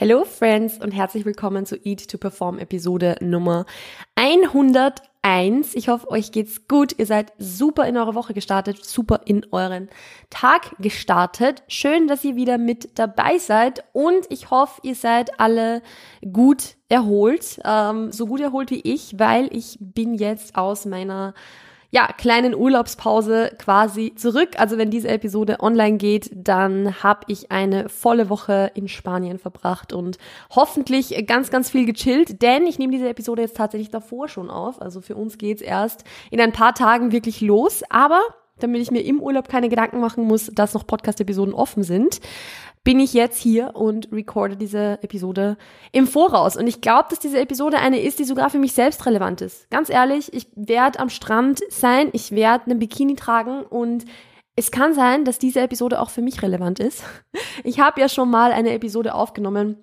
Hello Friends und herzlich willkommen zu Eat to Perform Episode Nummer 101. Ich hoffe, euch geht's gut. Ihr seid super in eure Woche gestartet, super in euren Tag gestartet. Schön, dass ihr wieder mit dabei seid und ich hoffe, ihr seid alle gut erholt, ähm, so gut erholt wie ich, weil ich bin jetzt aus meiner ja, kleinen Urlaubspause quasi zurück. Also wenn diese Episode online geht, dann habe ich eine volle Woche in Spanien verbracht und hoffentlich ganz, ganz viel gechillt, denn ich nehme diese Episode jetzt tatsächlich davor schon auf. Also für uns geht's erst in ein paar Tagen wirklich los, aber damit ich mir im Urlaub keine Gedanken machen muss, dass noch Podcast-Episoden offen sind, bin ich jetzt hier und recorde diese Episode im Voraus. Und ich glaube, dass diese Episode eine ist, die sogar für mich selbst relevant ist. Ganz ehrlich, ich werde am Strand sein, ich werde einen Bikini tragen und es kann sein, dass diese Episode auch für mich relevant ist. Ich habe ja schon mal eine Episode aufgenommen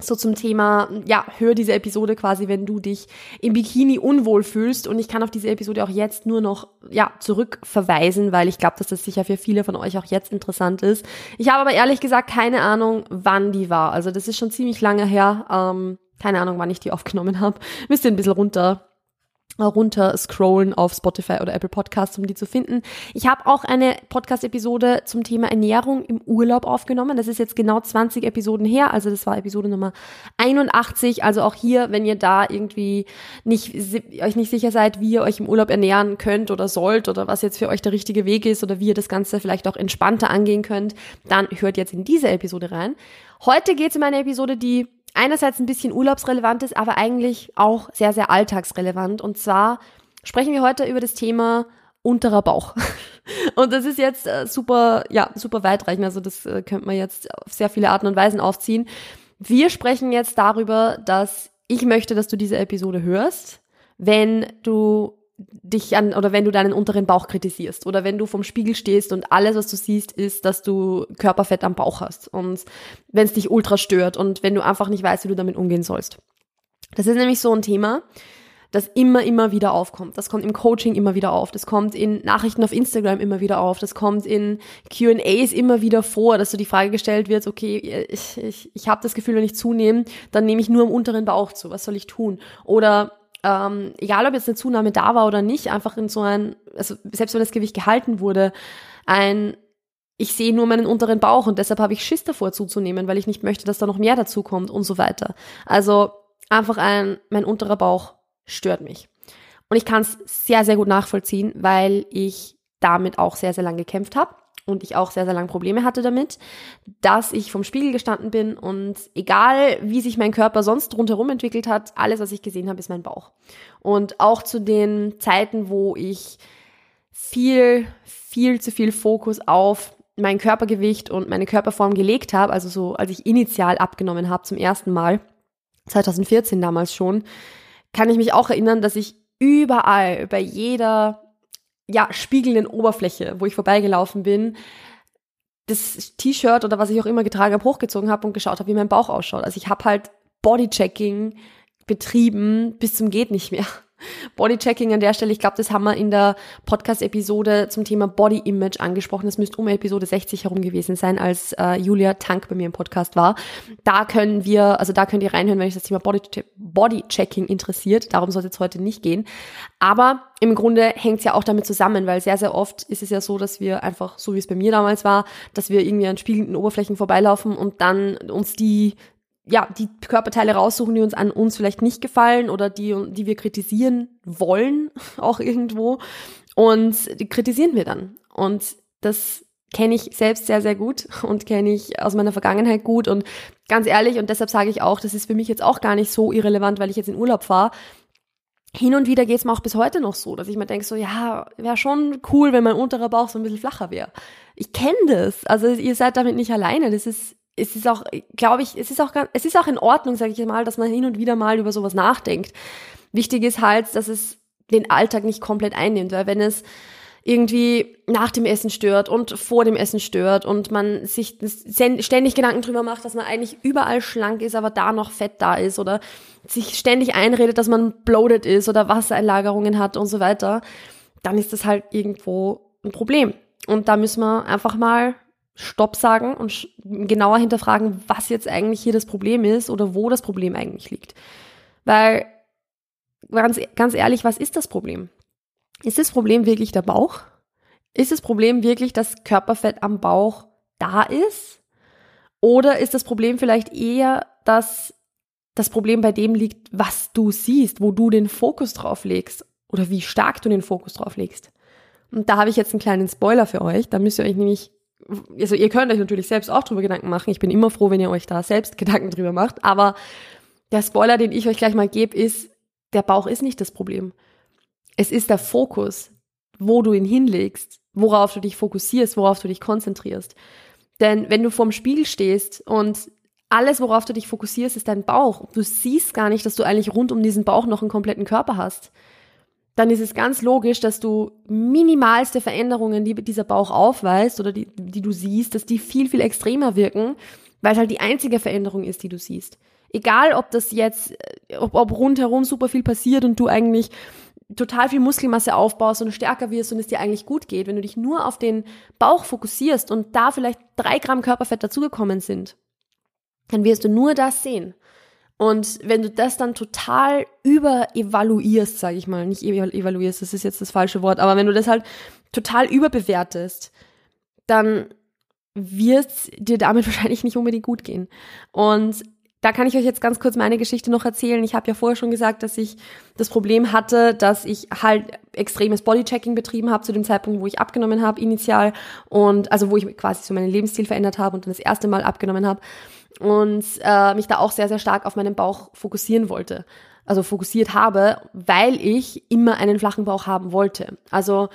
so zum Thema, ja, hör diese Episode quasi, wenn du dich im Bikini unwohl fühlst. Und ich kann auf diese Episode auch jetzt nur noch, ja, zurückverweisen, weil ich glaube, dass das sicher für viele von euch auch jetzt interessant ist. Ich habe aber ehrlich gesagt keine Ahnung, wann die war. Also das ist schon ziemlich lange her. Ähm, keine Ahnung, wann ich die aufgenommen habe. Müsst ihr ein bisschen runter runter scrollen auf Spotify oder Apple Podcasts, um die zu finden. Ich habe auch eine Podcast-Episode zum Thema Ernährung im Urlaub aufgenommen. Das ist jetzt genau 20 Episoden her, also das war Episode Nummer 81. Also auch hier, wenn ihr da irgendwie nicht, euch nicht sicher seid, wie ihr euch im Urlaub ernähren könnt oder sollt oder was jetzt für euch der richtige Weg ist oder wie ihr das Ganze vielleicht auch entspannter angehen könnt, dann hört jetzt in diese Episode rein. Heute geht es um eine Episode, die einerseits ein bisschen urlaubsrelevant ist, aber eigentlich auch sehr, sehr alltagsrelevant. Und zwar sprechen wir heute über das Thema unterer Bauch. Und das ist jetzt äh, super, ja, super weitreichend. Also das äh, könnte man jetzt auf sehr viele Arten und Weisen aufziehen. Wir sprechen jetzt darüber, dass ich möchte, dass du diese Episode hörst, wenn du dich an oder wenn du deinen unteren Bauch kritisierst oder wenn du vom Spiegel stehst und alles, was du siehst, ist, dass du Körperfett am Bauch hast und wenn es dich ultra stört und wenn du einfach nicht weißt, wie du damit umgehen sollst. Das ist nämlich so ein Thema, das immer, immer wieder aufkommt. Das kommt im Coaching immer wieder auf. Das kommt in Nachrichten auf Instagram immer wieder auf. Das kommt in Q&As immer wieder vor, dass so die Frage gestellt wird, okay, ich, ich, ich habe das Gefühl, wenn ich zunehme, dann nehme ich nur am unteren Bauch zu. Was soll ich tun? Oder ähm, egal ob jetzt eine Zunahme da war oder nicht, einfach in so ein, also selbst wenn das Gewicht gehalten wurde, ein ich sehe nur meinen unteren Bauch und deshalb habe ich Schiss davor zuzunehmen, weil ich nicht möchte, dass da noch mehr dazu kommt und so weiter. Also einfach ein, mein unterer Bauch stört mich. Und ich kann es sehr, sehr gut nachvollziehen, weil ich damit auch sehr, sehr lange gekämpft habe und ich auch sehr, sehr lange Probleme hatte damit, dass ich vom Spiegel gestanden bin und egal wie sich mein Körper sonst rundherum entwickelt hat, alles, was ich gesehen habe, ist mein Bauch. Und auch zu den Zeiten, wo ich viel, viel zu viel Fokus auf mein Körpergewicht und meine Körperform gelegt habe, also so als ich initial abgenommen habe zum ersten Mal, 2014 damals schon, kann ich mich auch erinnern, dass ich überall, bei jeder ja, spiegelnden Oberfläche, wo ich vorbeigelaufen bin, das T-Shirt oder was ich auch immer getragen habe, hochgezogen habe und geschaut habe, wie mein Bauch ausschaut. Also ich habe halt Bodychecking betrieben bis zum geht nicht mehr. Bodychecking an der Stelle, ich glaube, das haben wir in der Podcast-Episode zum Thema Body Image angesprochen. Das müsste um Episode 60 herum gewesen sein, als äh, Julia Tank bei mir im Podcast war. Da können wir, also da könnt ihr reinhören, wenn euch das Thema Bodychecking interessiert. Darum soll es jetzt heute nicht gehen. Aber im Grunde hängt es ja auch damit zusammen, weil sehr, sehr oft ist es ja so, dass wir einfach, so wie es bei mir damals war, dass wir irgendwie an spiegelnden Oberflächen vorbeilaufen und dann uns die ja, die Körperteile raussuchen, die uns an uns vielleicht nicht gefallen oder die, die wir kritisieren wollen, auch irgendwo. Und die kritisieren wir dann. Und das kenne ich selbst sehr, sehr gut und kenne ich aus meiner Vergangenheit gut. Und ganz ehrlich, und deshalb sage ich auch, das ist für mich jetzt auch gar nicht so irrelevant, weil ich jetzt in Urlaub fahre. Hin und wieder geht's mir auch bis heute noch so, dass ich mir denke, so ja, wäre schon cool, wenn mein unterer Bauch so ein bisschen flacher wäre. Ich kenne das. Also ihr seid damit nicht alleine. Das ist es ist auch, glaube ich, es ist auch, es ist auch in Ordnung, sage ich mal, dass man hin und wieder mal über sowas nachdenkt. Wichtig ist halt, dass es den Alltag nicht komplett einnimmt, weil wenn es irgendwie nach dem Essen stört und vor dem Essen stört und man sich ständig Gedanken drüber macht, dass man eigentlich überall schlank ist, aber da noch Fett da ist oder sich ständig einredet, dass man bloated ist oder Wassereinlagerungen hat und so weiter, dann ist das halt irgendwo ein Problem. Und da müssen wir einfach mal Stopp sagen und genauer hinterfragen, was jetzt eigentlich hier das Problem ist oder wo das Problem eigentlich liegt. Weil, ganz, ganz ehrlich, was ist das Problem? Ist das Problem wirklich der Bauch? Ist das Problem wirklich, dass Körperfett am Bauch da ist? Oder ist das Problem vielleicht eher, dass das Problem bei dem liegt, was du siehst, wo du den Fokus drauf legst oder wie stark du den Fokus drauf legst? Und da habe ich jetzt einen kleinen Spoiler für euch. Da müsst ihr euch nämlich, also ihr könnt euch natürlich selbst auch drüber Gedanken machen. Ich bin immer froh, wenn ihr euch da selbst Gedanken drüber macht. Aber der Spoiler, den ich euch gleich mal gebe, ist, der Bauch ist nicht das Problem. Es ist der Fokus, wo du ihn hinlegst, worauf du dich fokussierst, worauf du dich konzentrierst. Denn wenn du vorm Spiegel stehst und alles, worauf du dich fokussierst, ist dein Bauch. Du siehst gar nicht, dass du eigentlich rund um diesen Bauch noch einen kompletten Körper hast dann ist es ganz logisch, dass du minimalste Veränderungen, die dieser Bauch aufweist oder die, die du siehst, dass die viel, viel extremer wirken, weil es halt die einzige Veränderung ist, die du siehst. Egal, ob das jetzt, äh, ob, ob rundherum super viel passiert und du eigentlich total viel Muskelmasse aufbaust und stärker wirst und es dir eigentlich gut geht, wenn du dich nur auf den Bauch fokussierst und da vielleicht drei Gramm Körperfett dazugekommen sind, dann wirst du nur das sehen. Und wenn du das dann total überevaluierst, sage ich mal, nicht evaluierst, das ist jetzt das falsche Wort, aber wenn du das halt total überbewertest, dann wird dir damit wahrscheinlich nicht unbedingt gut gehen. Und da kann ich euch jetzt ganz kurz meine Geschichte noch erzählen. Ich habe ja vorher schon gesagt, dass ich das Problem hatte, dass ich halt extremes Bodychecking betrieben habe zu dem Zeitpunkt, wo ich abgenommen habe initial und also wo ich quasi so meinen Lebensstil verändert habe und dann das erste Mal abgenommen habe und äh, mich da auch sehr, sehr stark auf meinen Bauch fokussieren wollte. Also fokussiert habe, weil ich immer einen flachen Bauch haben wollte. Also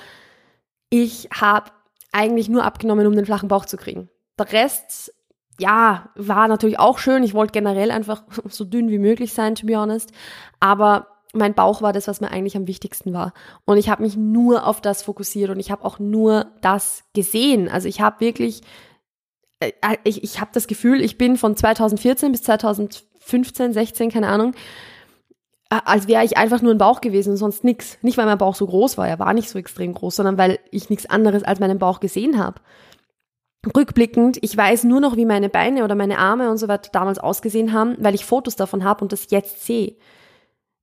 ich habe eigentlich nur abgenommen, um den flachen Bauch zu kriegen. Der Rest, ja, war natürlich auch schön. Ich wollte generell einfach so dünn wie möglich sein, to be honest. Aber mein Bauch war das, was mir eigentlich am wichtigsten war. Und ich habe mich nur auf das fokussiert und ich habe auch nur das gesehen. Also ich habe wirklich ich, ich habe das Gefühl, ich bin von 2014 bis 2015, 16, keine Ahnung, äh, als wäre ich einfach nur ein Bauch gewesen und sonst nix. Nicht, weil mein Bauch so groß war, er war nicht so extrem groß, sondern weil ich nichts anderes als meinen Bauch gesehen habe. Rückblickend, ich weiß nur noch, wie meine Beine oder meine Arme und so weiter damals ausgesehen haben, weil ich Fotos davon habe und das jetzt sehe.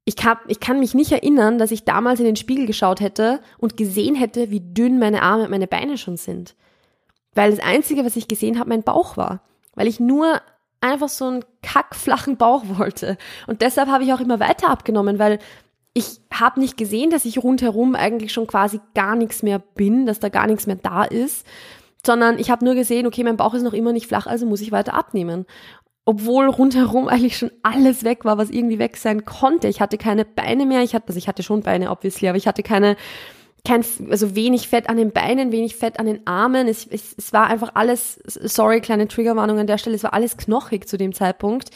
Ich, hab, ich kann mich nicht erinnern, dass ich damals in den Spiegel geschaut hätte und gesehen hätte, wie dünn meine Arme und meine Beine schon sind. Weil das Einzige, was ich gesehen habe, mein Bauch war. Weil ich nur einfach so einen kackflachen Bauch wollte. Und deshalb habe ich auch immer weiter abgenommen, weil ich habe nicht gesehen, dass ich rundherum eigentlich schon quasi gar nichts mehr bin, dass da gar nichts mehr da ist, sondern ich habe nur gesehen, okay, mein Bauch ist noch immer nicht flach, also muss ich weiter abnehmen. Obwohl rundherum eigentlich schon alles weg war, was irgendwie weg sein konnte. Ich hatte keine Beine mehr, ich hatte, also ich hatte schon Beine, obviously, aber ich hatte keine kein, also wenig Fett an den Beinen, wenig Fett an den Armen. Es, es, es war einfach alles, sorry, kleine Triggerwarnung an der Stelle, es war alles knochig zu dem Zeitpunkt.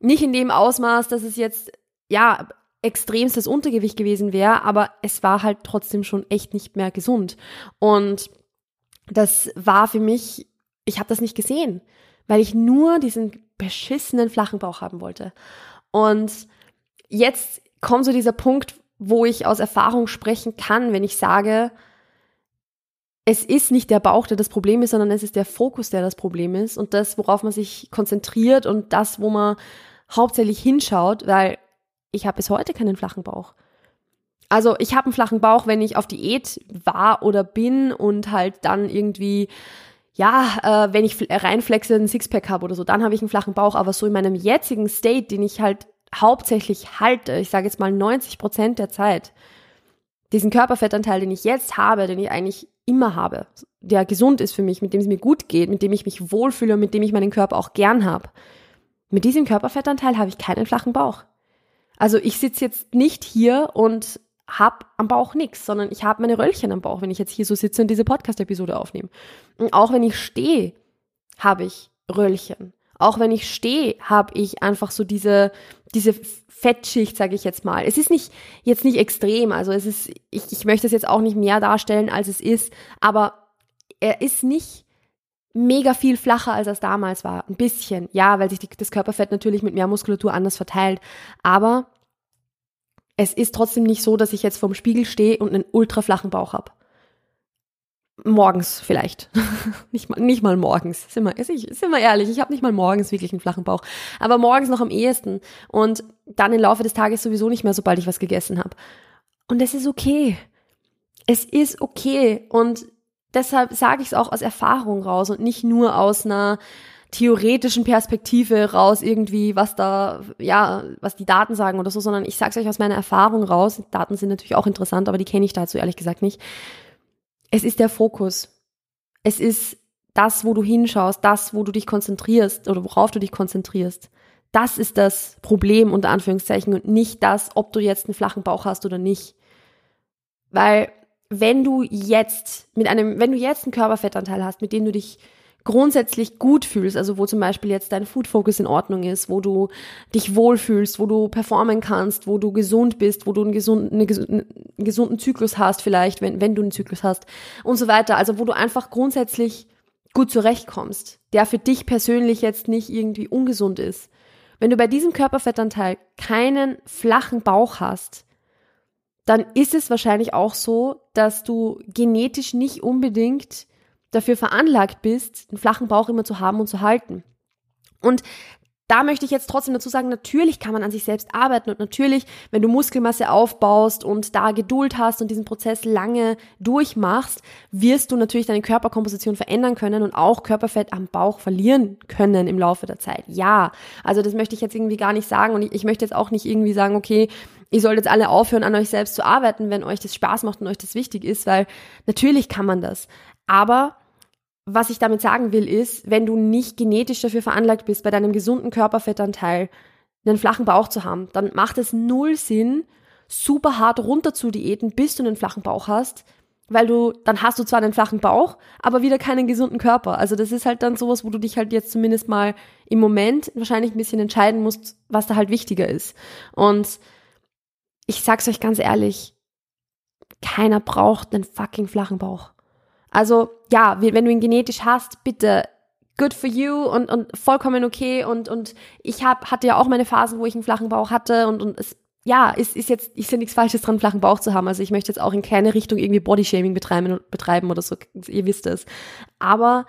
Nicht in dem Ausmaß, dass es jetzt, ja, extremstes Untergewicht gewesen wäre, aber es war halt trotzdem schon echt nicht mehr gesund. Und das war für mich, ich habe das nicht gesehen, weil ich nur diesen beschissenen flachen Bauch haben wollte. Und jetzt kommt so dieser Punkt, wo ich aus Erfahrung sprechen kann, wenn ich sage, es ist nicht der Bauch, der das Problem ist, sondern es ist der Fokus, der das Problem ist und das, worauf man sich konzentriert und das, wo man hauptsächlich hinschaut, weil ich habe bis heute keinen flachen Bauch. Also ich habe einen flachen Bauch, wenn ich auf Diät war oder bin und halt dann irgendwie, ja, äh, wenn ich reinflexe, einen Sixpack habe oder so, dann habe ich einen flachen Bauch. Aber so in meinem jetzigen State, den ich halt hauptsächlich halte, ich sage jetzt mal 90 Prozent der Zeit, diesen Körperfettanteil, den ich jetzt habe, den ich eigentlich immer habe, der gesund ist für mich, mit dem es mir gut geht, mit dem ich mich wohlfühle und mit dem ich meinen Körper auch gern habe. Mit diesem Körperfettanteil habe ich keinen flachen Bauch. Also ich sitze jetzt nicht hier und habe am Bauch nichts, sondern ich habe meine Röllchen am Bauch, wenn ich jetzt hier so sitze und diese Podcast-Episode aufnehme. Und auch wenn ich stehe, habe ich Röllchen. Auch wenn ich stehe, habe ich einfach so diese, diese Fettschicht, sage ich jetzt mal. Es ist nicht jetzt nicht extrem, also es ist, ich, ich möchte es jetzt auch nicht mehr darstellen, als es ist, aber er ist nicht mega viel flacher, als es damals war. Ein bisschen, ja, weil sich die, das Körperfett natürlich mit mehr Muskulatur anders verteilt. Aber es ist trotzdem nicht so, dass ich jetzt vorm Spiegel stehe und einen ultra flachen Bauch habe. Morgens vielleicht. nicht, mal, nicht mal morgens. Sind wir, sind wir ehrlich, ich habe nicht mal morgens wirklich einen flachen Bauch. Aber morgens noch am ehesten. Und dann im Laufe des Tages sowieso nicht mehr, sobald ich was gegessen habe. Und es ist okay. Es ist okay. Und deshalb sage ich es auch aus Erfahrung raus und nicht nur aus einer theoretischen Perspektive raus irgendwie, was da, ja, was die Daten sagen oder so, sondern ich sage es euch aus meiner Erfahrung raus. Daten sind natürlich auch interessant, aber die kenne ich dazu ehrlich gesagt nicht es ist der Fokus. Es ist das, wo du hinschaust, das, wo du dich konzentrierst oder worauf du dich konzentrierst. Das ist das Problem unter Anführungszeichen und nicht das, ob du jetzt einen flachen Bauch hast oder nicht. Weil wenn du jetzt mit einem, wenn du jetzt einen Körperfettanteil hast, mit dem du dich grundsätzlich gut fühlst, also wo zum Beispiel jetzt dein Food Focus in Ordnung ist, wo du dich wohlfühlst, wo du performen kannst, wo du gesund bist, wo du einen gesunden, einen gesunden Zyklus hast vielleicht, wenn, wenn du einen Zyklus hast und so weiter. Also wo du einfach grundsätzlich gut zurechtkommst, der für dich persönlich jetzt nicht irgendwie ungesund ist. Wenn du bei diesem Körperfettanteil keinen flachen Bauch hast, dann ist es wahrscheinlich auch so, dass du genetisch nicht unbedingt dafür veranlagt bist, einen flachen Bauch immer zu haben und zu halten. Und da möchte ich jetzt trotzdem dazu sagen, natürlich kann man an sich selbst arbeiten und natürlich, wenn du Muskelmasse aufbaust und da Geduld hast und diesen Prozess lange durchmachst, wirst du natürlich deine Körperkomposition verändern können und auch Körperfett am Bauch verlieren können im Laufe der Zeit. Ja, also das möchte ich jetzt irgendwie gar nicht sagen und ich, ich möchte jetzt auch nicht irgendwie sagen, okay, ihr sollt jetzt alle aufhören, an euch selbst zu arbeiten, wenn euch das Spaß macht und euch das wichtig ist, weil natürlich kann man das. Aber was ich damit sagen will, ist, wenn du nicht genetisch dafür veranlagt bist, bei deinem gesunden Körperfettanteil einen flachen Bauch zu haben, dann macht es null Sinn, super hart runter zu diäten, bis du einen flachen Bauch hast, weil du, dann hast du zwar einen flachen Bauch, aber wieder keinen gesunden Körper. Also das ist halt dann sowas, wo du dich halt jetzt zumindest mal im Moment wahrscheinlich ein bisschen entscheiden musst, was da halt wichtiger ist. Und ich sag's euch ganz ehrlich, keiner braucht einen fucking flachen Bauch. Also ja, wenn du ihn genetisch hast, bitte good for you und, und vollkommen okay und, und ich hab, hatte ja auch meine Phasen, wo ich einen flachen Bauch hatte und, und es, ja, ist, ist jetzt, ist ja nichts Falsches dran, einen flachen Bauch zu haben. Also ich möchte jetzt auch in keine Richtung irgendwie Bodyshaming betreiben, betreiben oder so, ihr wisst es. Aber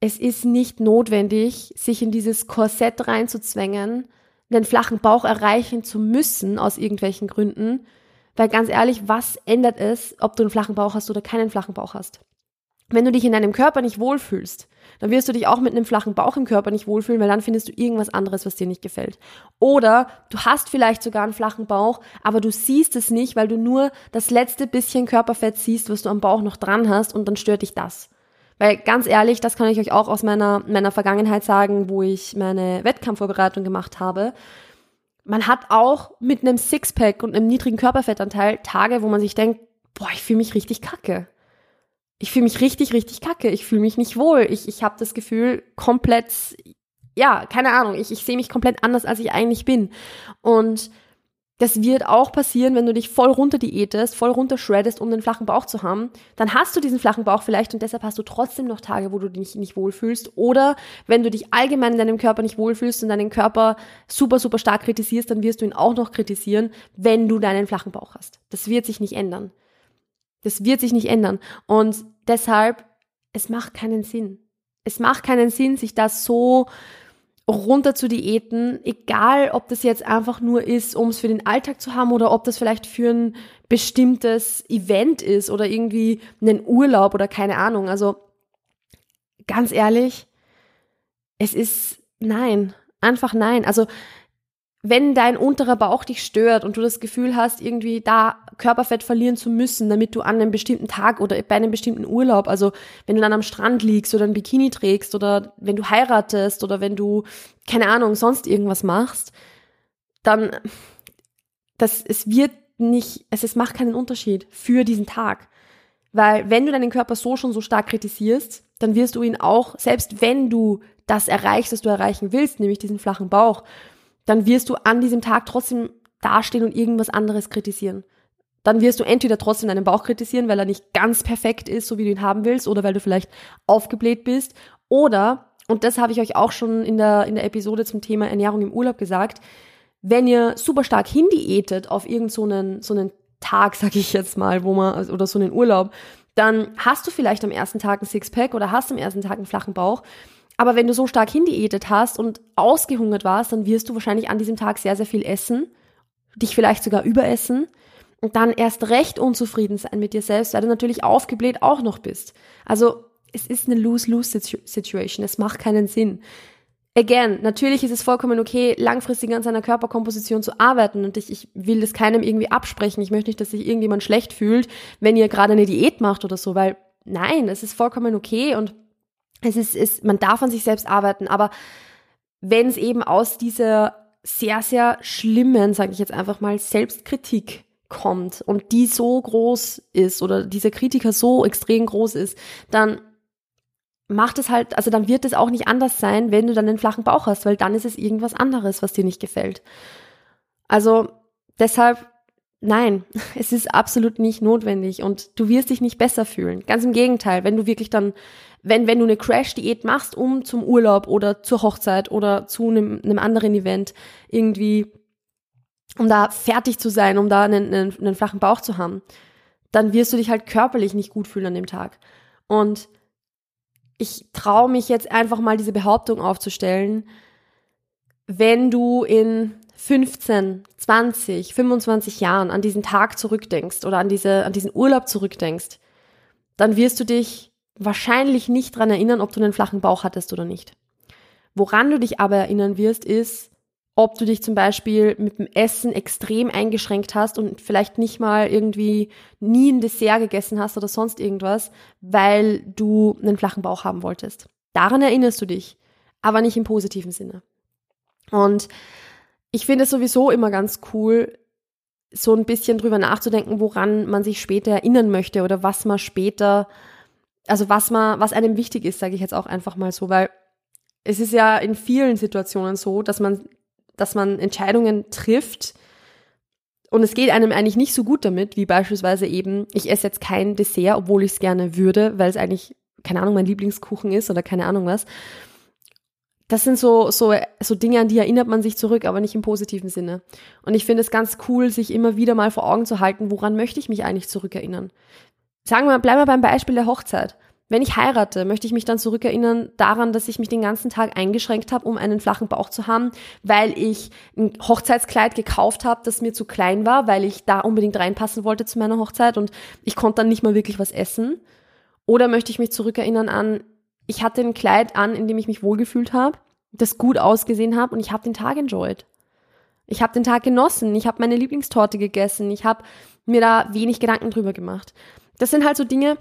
es ist nicht notwendig, sich in dieses Korsett reinzuzwängen, einen flachen Bauch erreichen zu müssen aus irgendwelchen Gründen, weil ganz ehrlich, was ändert es, ob du einen flachen Bauch hast oder keinen flachen Bauch hast? Wenn du dich in deinem Körper nicht wohlfühlst, dann wirst du dich auch mit einem flachen Bauch im Körper nicht wohlfühlen, weil dann findest du irgendwas anderes, was dir nicht gefällt. Oder du hast vielleicht sogar einen flachen Bauch, aber du siehst es nicht, weil du nur das letzte bisschen Körperfett siehst, was du am Bauch noch dran hast und dann stört dich das. Weil ganz ehrlich, das kann ich euch auch aus meiner, meiner Vergangenheit sagen, wo ich meine Wettkampfvorbereitung gemacht habe man hat auch mit einem Sixpack und einem niedrigen Körperfettanteil Tage, wo man sich denkt, boah, ich fühle mich richtig kacke. Ich fühle mich richtig, richtig kacke. Ich fühle mich nicht wohl. Ich, ich habe das Gefühl, komplett, ja, keine Ahnung, ich, ich sehe mich komplett anders, als ich eigentlich bin. Und das wird auch passieren, wenn du dich voll runter diätest, voll runter shreddest, um den flachen Bauch zu haben. Dann hast du diesen flachen Bauch vielleicht und deshalb hast du trotzdem noch Tage, wo du dich nicht wohlfühlst. Oder wenn du dich allgemein in deinem Körper nicht wohlfühlst und deinen Körper super, super stark kritisierst, dann wirst du ihn auch noch kritisieren, wenn du deinen flachen Bauch hast. Das wird sich nicht ändern. Das wird sich nicht ändern. Und deshalb, es macht keinen Sinn. Es macht keinen Sinn, sich das so runter zu Diäten, egal ob das jetzt einfach nur ist, um es für den Alltag zu haben oder ob das vielleicht für ein bestimmtes Event ist oder irgendwie einen Urlaub oder keine Ahnung. Also ganz ehrlich, es ist nein, einfach nein. Also wenn dein unterer Bauch dich stört und du das Gefühl hast, irgendwie da Körperfett verlieren zu müssen, damit du an einem bestimmten Tag oder bei einem bestimmten Urlaub, also wenn du dann am Strand liegst oder ein Bikini trägst oder wenn du heiratest oder wenn du, keine Ahnung, sonst irgendwas machst, dann, das, es wird nicht, es, es macht keinen Unterschied für diesen Tag. Weil wenn du deinen Körper so schon so stark kritisierst, dann wirst du ihn auch, selbst wenn du das erreichst, was du erreichen willst, nämlich diesen flachen Bauch, dann wirst du an diesem Tag trotzdem dastehen und irgendwas anderes kritisieren. Dann wirst du entweder trotzdem deinen Bauch kritisieren, weil er nicht ganz perfekt ist, so wie du ihn haben willst, oder weil du vielleicht aufgebläht bist, oder, und das habe ich euch auch schon in der, in der Episode zum Thema Ernährung im Urlaub gesagt, wenn ihr super stark hindiätet auf irgendeinen so einen, so einen Tag, sag ich jetzt mal, wo man, oder so einen Urlaub, dann hast du vielleicht am ersten Tag ein Sixpack oder hast am ersten Tag einen flachen Bauch. Aber wenn du so stark hindiätet hast und ausgehungert warst, dann wirst du wahrscheinlich an diesem Tag sehr, sehr viel essen, dich vielleicht sogar überessen und dann erst recht unzufrieden sein mit dir selbst, weil du natürlich aufgebläht auch noch bist. Also es ist eine Lose-Lose-Situation. Es macht keinen Sinn. Again, natürlich ist es vollkommen okay, langfristig an seiner Körperkomposition zu arbeiten und ich, ich will das keinem irgendwie absprechen. Ich möchte nicht, dass sich irgendjemand schlecht fühlt, wenn ihr gerade eine Diät macht oder so, weil nein, es ist vollkommen okay und es ist, ist man darf an sich selbst arbeiten, aber wenn es eben aus dieser sehr, sehr schlimmen, sage ich jetzt einfach mal, Selbstkritik kommt und die so groß ist oder dieser Kritiker so extrem groß ist, dann macht es halt, also dann wird es auch nicht anders sein, wenn du dann den flachen Bauch hast, weil dann ist es irgendwas anderes, was dir nicht gefällt. Also deshalb, nein, es ist absolut nicht notwendig und du wirst dich nicht besser fühlen. Ganz im Gegenteil, wenn du wirklich dann, wenn, wenn du eine Crash-Diät machst, um zum Urlaub oder zur Hochzeit oder zu einem, einem anderen Event irgendwie, um da fertig zu sein, um da einen, einen, einen flachen Bauch zu haben, dann wirst du dich halt körperlich nicht gut fühlen an dem Tag. Und ich traue mich jetzt einfach mal diese Behauptung aufzustellen, wenn du in 15, 20, 25 Jahren an diesen Tag zurückdenkst oder an, diese, an diesen Urlaub zurückdenkst, dann wirst du dich wahrscheinlich nicht dran erinnern, ob du einen flachen Bauch hattest oder nicht. Woran du dich aber erinnern wirst, ist, ob du dich zum Beispiel mit dem Essen extrem eingeschränkt hast und vielleicht nicht mal irgendwie nie ein Dessert gegessen hast oder sonst irgendwas, weil du einen flachen Bauch haben wolltest. Daran erinnerst du dich, aber nicht im positiven Sinne. Und ich finde es sowieso immer ganz cool, so ein bisschen drüber nachzudenken, woran man sich später erinnern möchte oder was man später, also was man, was einem wichtig ist, sage ich jetzt auch einfach mal so, weil es ist ja in vielen Situationen so, dass man dass man Entscheidungen trifft und es geht einem eigentlich nicht so gut damit, wie beispielsweise eben, ich esse jetzt kein Dessert, obwohl ich es gerne würde, weil es eigentlich, keine Ahnung, mein Lieblingskuchen ist oder keine Ahnung was. Das sind so, so, so Dinge, an die erinnert man sich zurück, aber nicht im positiven Sinne. Und ich finde es ganz cool, sich immer wieder mal vor Augen zu halten, woran möchte ich mich eigentlich zurückerinnern. Sagen wir, bleiben wir beim Beispiel der Hochzeit. Wenn ich heirate, möchte ich mich dann zurückerinnern daran, dass ich mich den ganzen Tag eingeschränkt habe, um einen flachen Bauch zu haben, weil ich ein Hochzeitskleid gekauft habe, das mir zu klein war, weil ich da unbedingt reinpassen wollte zu meiner Hochzeit und ich konnte dann nicht mal wirklich was essen. Oder möchte ich mich zurückerinnern an, ich hatte ein Kleid an, in dem ich mich wohlgefühlt habe, das gut ausgesehen habe und ich habe den Tag enjoyed. Ich habe den Tag genossen, ich habe meine Lieblingstorte gegessen, ich habe mir da wenig Gedanken drüber gemacht. Das sind halt so Dinge,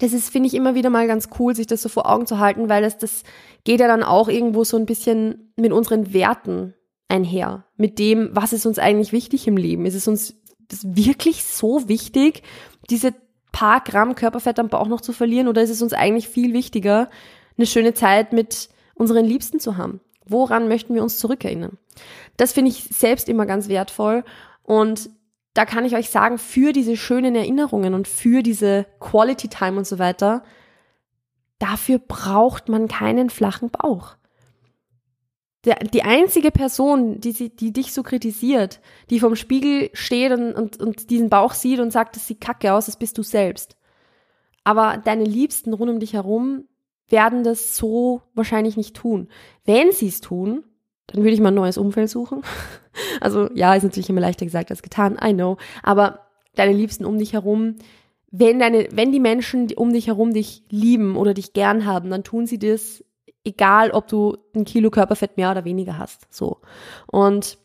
das ist, finde ich, immer wieder mal ganz cool, sich das so vor Augen zu halten, weil das, das geht ja dann auch irgendwo so ein bisschen mit unseren Werten einher. Mit dem, was ist uns eigentlich wichtig im Leben? Ist es uns wirklich so wichtig, diese paar Gramm Körperfett am Bauch noch zu verlieren? Oder ist es uns eigentlich viel wichtiger, eine schöne Zeit mit unseren Liebsten zu haben? Woran möchten wir uns zurückerinnern? Das finde ich selbst immer ganz wertvoll. Und da kann ich euch sagen, für diese schönen Erinnerungen und für diese Quality Time und so weiter, dafür braucht man keinen flachen Bauch. Der, die einzige Person, die, sie, die dich so kritisiert, die vom Spiegel steht und, und, und diesen Bauch sieht und sagt, das sieht kacke aus, das bist du selbst. Aber deine Liebsten rund um dich herum werden das so wahrscheinlich nicht tun. Wenn sie es tun, dann würde ich mal ein neues Umfeld suchen. Also ja, ist natürlich immer leichter gesagt als getan, I know. Aber deine Liebsten um dich herum, wenn deine, wenn die Menschen um dich herum dich lieben oder dich gern haben, dann tun sie das, egal ob du ein Kilo Körperfett mehr oder weniger hast. So. Und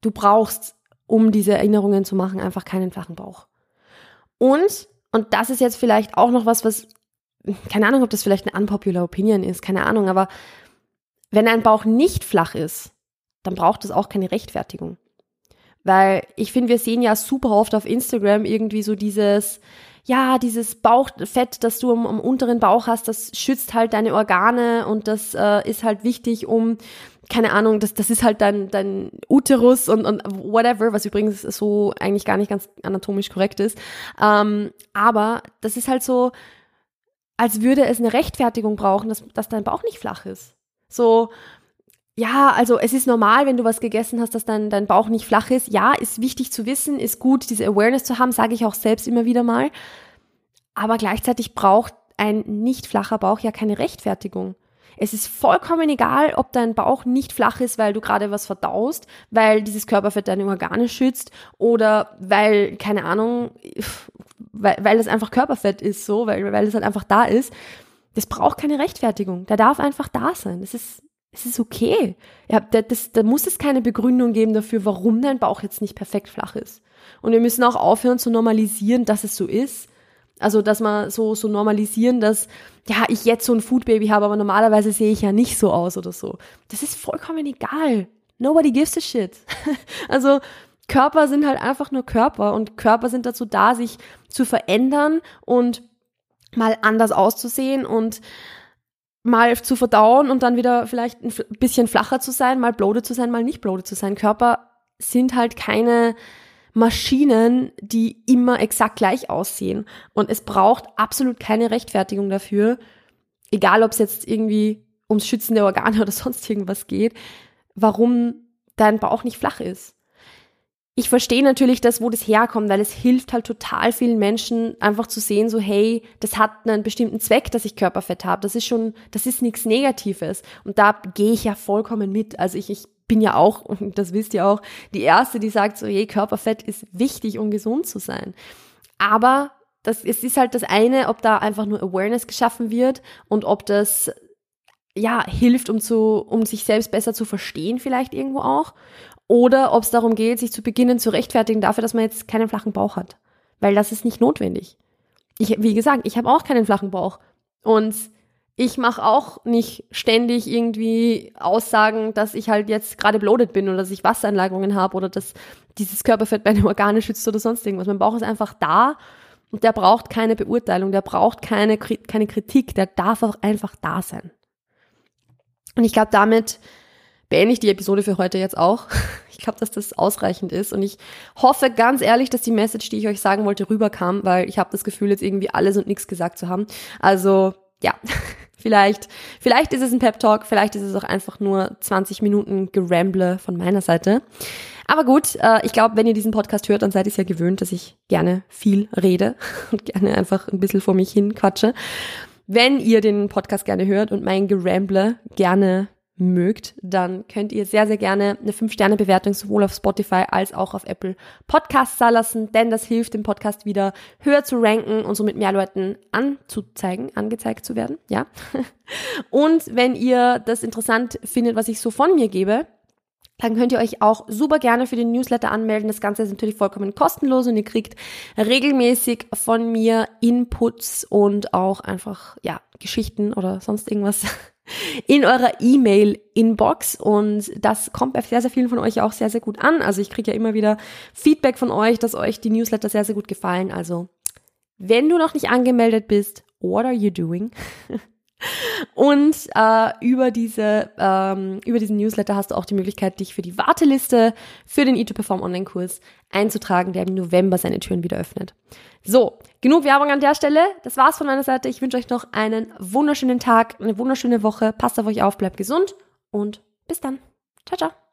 du brauchst, um diese Erinnerungen zu machen, einfach keinen flachen Bauch. Und, und das ist jetzt vielleicht auch noch was, was, keine Ahnung, ob das vielleicht eine unpopular Opinion ist, keine Ahnung, aber wenn ein Bauch nicht flach ist, dann braucht es auch keine Rechtfertigung. Weil ich finde, wir sehen ja super oft auf Instagram irgendwie so dieses, ja, dieses Bauchfett, das du am, am unteren Bauch hast, das schützt halt deine Organe und das äh, ist halt wichtig, um, keine Ahnung, das, das ist halt dein, dein Uterus und, und whatever, was übrigens so eigentlich gar nicht ganz anatomisch korrekt ist. Ähm, aber das ist halt so, als würde es eine Rechtfertigung brauchen, dass, dass dein Bauch nicht flach ist. So, ja, also es ist normal, wenn du was gegessen hast, dass dein, dein Bauch nicht flach ist. Ja, ist wichtig zu wissen, ist gut, diese Awareness zu haben, sage ich auch selbst immer wieder mal. aber gleichzeitig braucht ein nicht flacher Bauch ja keine Rechtfertigung. Es ist vollkommen egal, ob dein Bauch nicht flach ist, weil du gerade was verdaust, weil dieses Körperfett deine Organe schützt oder weil, keine Ahnung, weil, weil es einfach Körperfett ist, so, weil, weil es halt einfach da ist. Das braucht keine Rechtfertigung. Der darf einfach da sein. Das ist, es ist okay. Ja, das, da muss es keine Begründung geben dafür, warum dein Bauch jetzt nicht perfekt flach ist. Und wir müssen auch aufhören zu normalisieren, dass es so ist. Also, dass man so, so normalisieren, dass, ja, ich jetzt so ein Foodbaby habe, aber normalerweise sehe ich ja nicht so aus oder so. Das ist vollkommen egal. Nobody gives a shit. also, Körper sind halt einfach nur Körper und Körper sind dazu da, sich zu verändern und mal anders auszusehen und mal zu verdauen und dann wieder vielleicht ein bisschen flacher zu sein, mal bloated zu sein, mal nicht bloated zu sein. Körper sind halt keine Maschinen, die immer exakt gleich aussehen. Und es braucht absolut keine Rechtfertigung dafür, egal ob es jetzt irgendwie ums Schützen der Organe oder sonst irgendwas geht, warum dein Bauch nicht flach ist. Ich verstehe natürlich das, wo das herkommt, weil es hilft halt total vielen Menschen einfach zu sehen, so hey, das hat einen bestimmten Zweck, dass ich Körperfett habe. Das ist schon, das ist nichts Negatives. Und da gehe ich ja vollkommen mit. Also ich, ich bin ja auch, und das wisst ihr auch, die Erste, die sagt so, hey, Körperfett ist wichtig, um gesund zu sein. Aber das, es ist halt das eine, ob da einfach nur Awareness geschaffen wird und ob das ja hilft, um zu, um sich selbst besser zu verstehen, vielleicht irgendwo auch. Oder ob es darum geht, sich zu beginnen zu rechtfertigen dafür, dass man jetzt keinen flachen Bauch hat. Weil das ist nicht notwendig. Ich, wie gesagt, ich habe auch keinen flachen Bauch. Und ich mache auch nicht ständig irgendwie Aussagen, dass ich halt jetzt gerade bloated bin oder dass ich Wassereinlagerungen habe oder dass dieses Körperfett meine Organe schützt oder sonst irgendwas. Mein Bauch ist einfach da und der braucht keine Beurteilung, der braucht keine, keine Kritik, der darf auch einfach da sein. Und ich glaube, damit beende ich die Episode für heute jetzt auch. Ich glaube, dass das ausreichend ist und ich hoffe ganz ehrlich, dass die Message, die ich euch sagen wollte, rüberkam, weil ich habe das Gefühl, jetzt irgendwie alles und nichts gesagt zu haben. Also ja, Vielleicht, vielleicht ist es ein Pep Talk, vielleicht ist es auch einfach nur 20 Minuten Geramble von meiner Seite. Aber gut, äh, ich glaube, wenn ihr diesen Podcast hört, dann seid ihr es ja gewöhnt, dass ich gerne viel rede und gerne einfach ein bisschen vor mich hin quatsche. Wenn ihr den Podcast gerne hört und mein Geramble gerne mögt, dann könnt ihr sehr, sehr gerne eine 5-Sterne-Bewertung sowohl auf Spotify als auch auf Apple Podcasts da lassen, denn das hilft dem Podcast wieder höher zu ranken und somit mehr Leuten anzuzeigen, angezeigt zu werden, ja. Und wenn ihr das interessant findet, was ich so von mir gebe, dann könnt ihr euch auch super gerne für den Newsletter anmelden. Das Ganze ist natürlich vollkommen kostenlos und ihr kriegt regelmäßig von mir Inputs und auch einfach, ja, Geschichten oder sonst irgendwas in eurer E-Mail-Inbox und das kommt bei sehr, sehr vielen von euch auch sehr, sehr gut an. Also ich kriege ja immer wieder Feedback von euch, dass euch die Newsletter sehr, sehr gut gefallen. Also wenn du noch nicht angemeldet bist, what are you doing? Und äh, über diese ähm, über diesen Newsletter hast du auch die Möglichkeit, dich für die Warteliste für den E2Perform Online-Kurs einzutragen, der im November seine Türen wieder öffnet. So, genug Werbung an der Stelle. Das war's von meiner Seite. Ich wünsche euch noch einen wunderschönen Tag, eine wunderschöne Woche. Passt auf euch auf, bleibt gesund und bis dann. Ciao, ciao.